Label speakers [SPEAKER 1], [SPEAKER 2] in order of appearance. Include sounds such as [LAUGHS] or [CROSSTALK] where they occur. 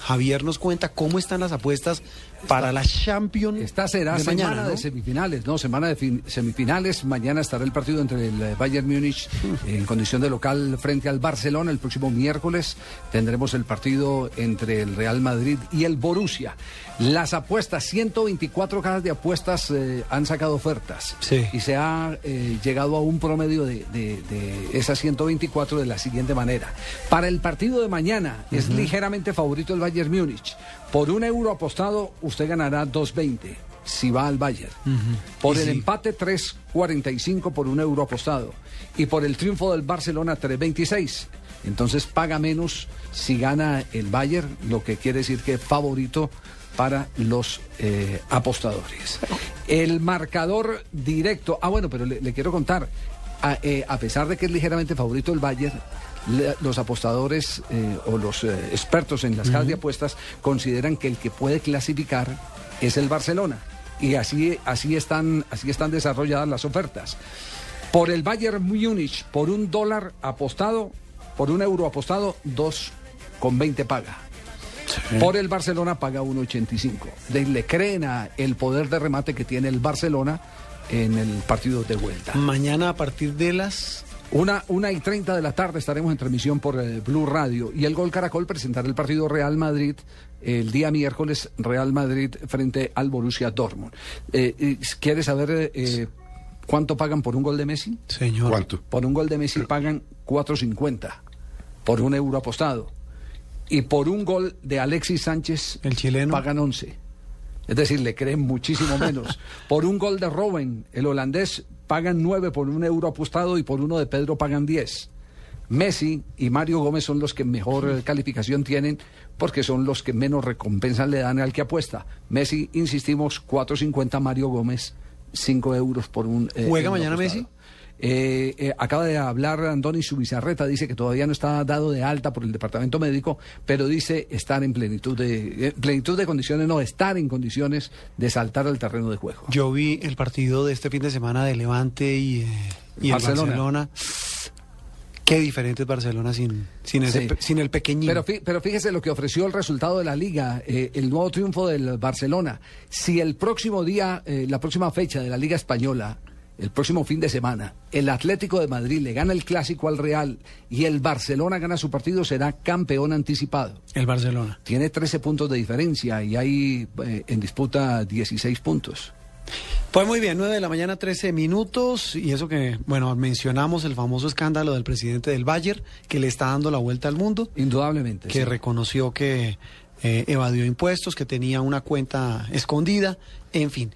[SPEAKER 1] Javier nos cuenta cómo están las apuestas para la Champions.
[SPEAKER 2] Esta será
[SPEAKER 1] de
[SPEAKER 2] semana
[SPEAKER 1] mañana, ¿no?
[SPEAKER 2] de semifinales, no, semana de fin- semifinales. Mañana estará el partido entre el eh, Bayern Múnich en condición de local frente al Barcelona. El próximo miércoles tendremos el partido entre el Real Madrid y el Borussia. Las apuestas, 124 cajas de apuestas eh, han sacado ofertas.
[SPEAKER 1] Sí.
[SPEAKER 2] Y se ha eh, llegado a un promedio de, de- de esas 124 de la siguiente manera. Para el partido de mañana es ligeramente favorito el Bayern Múnich. Por un euro apostado, usted ganará 2.20 si va al Bayern. Por
[SPEAKER 1] Y
[SPEAKER 2] el empate, 3.45 por un euro apostado. Y por el triunfo del Barcelona, 3.26. Entonces paga menos si gana el Bayern, lo que quiere decir que es favorito para los eh, apostadores. El marcador directo. Ah, bueno, pero le, le quiero contar. A, eh, a pesar de que es ligeramente favorito el Bayern, le- los apostadores eh, o los eh, expertos en las casas de apuestas consideran que el que puede clasificar es el Barcelona. Y así, así, están, así están desarrolladas las ofertas. Por el Bayern Múnich, por un dólar apostado, por un euro apostado, 2,20 paga. Por el Barcelona paga 1,85. Le, le creen a el poder de remate que tiene el Barcelona en el partido de vuelta.
[SPEAKER 1] Mañana a partir de las...
[SPEAKER 2] Una, una y 30 de la tarde estaremos en transmisión por eh, Blue Radio y el Gol Caracol presentará el partido Real Madrid el día miércoles Real Madrid frente al Borussia Dortmund. Eh, eh, ¿Quiere saber eh, cuánto pagan por un gol de Messi?
[SPEAKER 1] Señor.
[SPEAKER 3] ¿Cuánto?
[SPEAKER 2] Por un gol de Messi pagan 4.50 por un euro apostado. Y por un gol de Alexis Sánchez
[SPEAKER 1] El chileno.
[SPEAKER 2] pagan 11. Es decir, le creen muchísimo menos. [LAUGHS] por un gol de Robben, el holandés, pagan 9 por un euro apostado y por uno de Pedro pagan 10. Messi y Mario Gómez son los que mejor calificación tienen porque son los que menos recompensa le dan al que apuesta. Messi, insistimos, 4.50, Mario Gómez, 5 euros por un... eh,
[SPEAKER 1] ¿Juega mañana. Messi?
[SPEAKER 2] Eh, eh, acaba de hablar Andoni Subizarreta, dice que todavía no está dado de alta por el departamento médico, pero dice estar en plenitud de, eh, plenitud de condiciones, no, estar en condiciones de saltar al terreno de juego.
[SPEAKER 1] Yo vi el partido de este fin de semana de Levante y, eh, y el Barcelona. Qué diferente es Barcelona sin, sin, ese
[SPEAKER 2] Sí.
[SPEAKER 1] pe- sin el pequeñín.
[SPEAKER 2] Pero, fí- pero fíjese lo que ofreció el resultado de la liga, eh, el nuevo triunfo del Barcelona. Si el próximo día, eh, la próxima fecha de la Liga Española, el próximo fin de semana, el Atlético de Madrid le gana el clásico al Real y el Barcelona gana su partido, será campeón anticipado.
[SPEAKER 1] El Barcelona.
[SPEAKER 2] Tiene 13 puntos de diferencia y hay eh, en disputa 16 puntos.
[SPEAKER 1] Pues muy bien, 9 de la mañana, 13 minutos. Y eso que, bueno, mencionamos el famoso escándalo del presidente del Bayern, que le está dando la vuelta al mundo,
[SPEAKER 2] Indudablemente.
[SPEAKER 1] que
[SPEAKER 2] sí.
[SPEAKER 1] reconoció que eh, evadió impuestos, que tenía una cuenta escondida, en fin.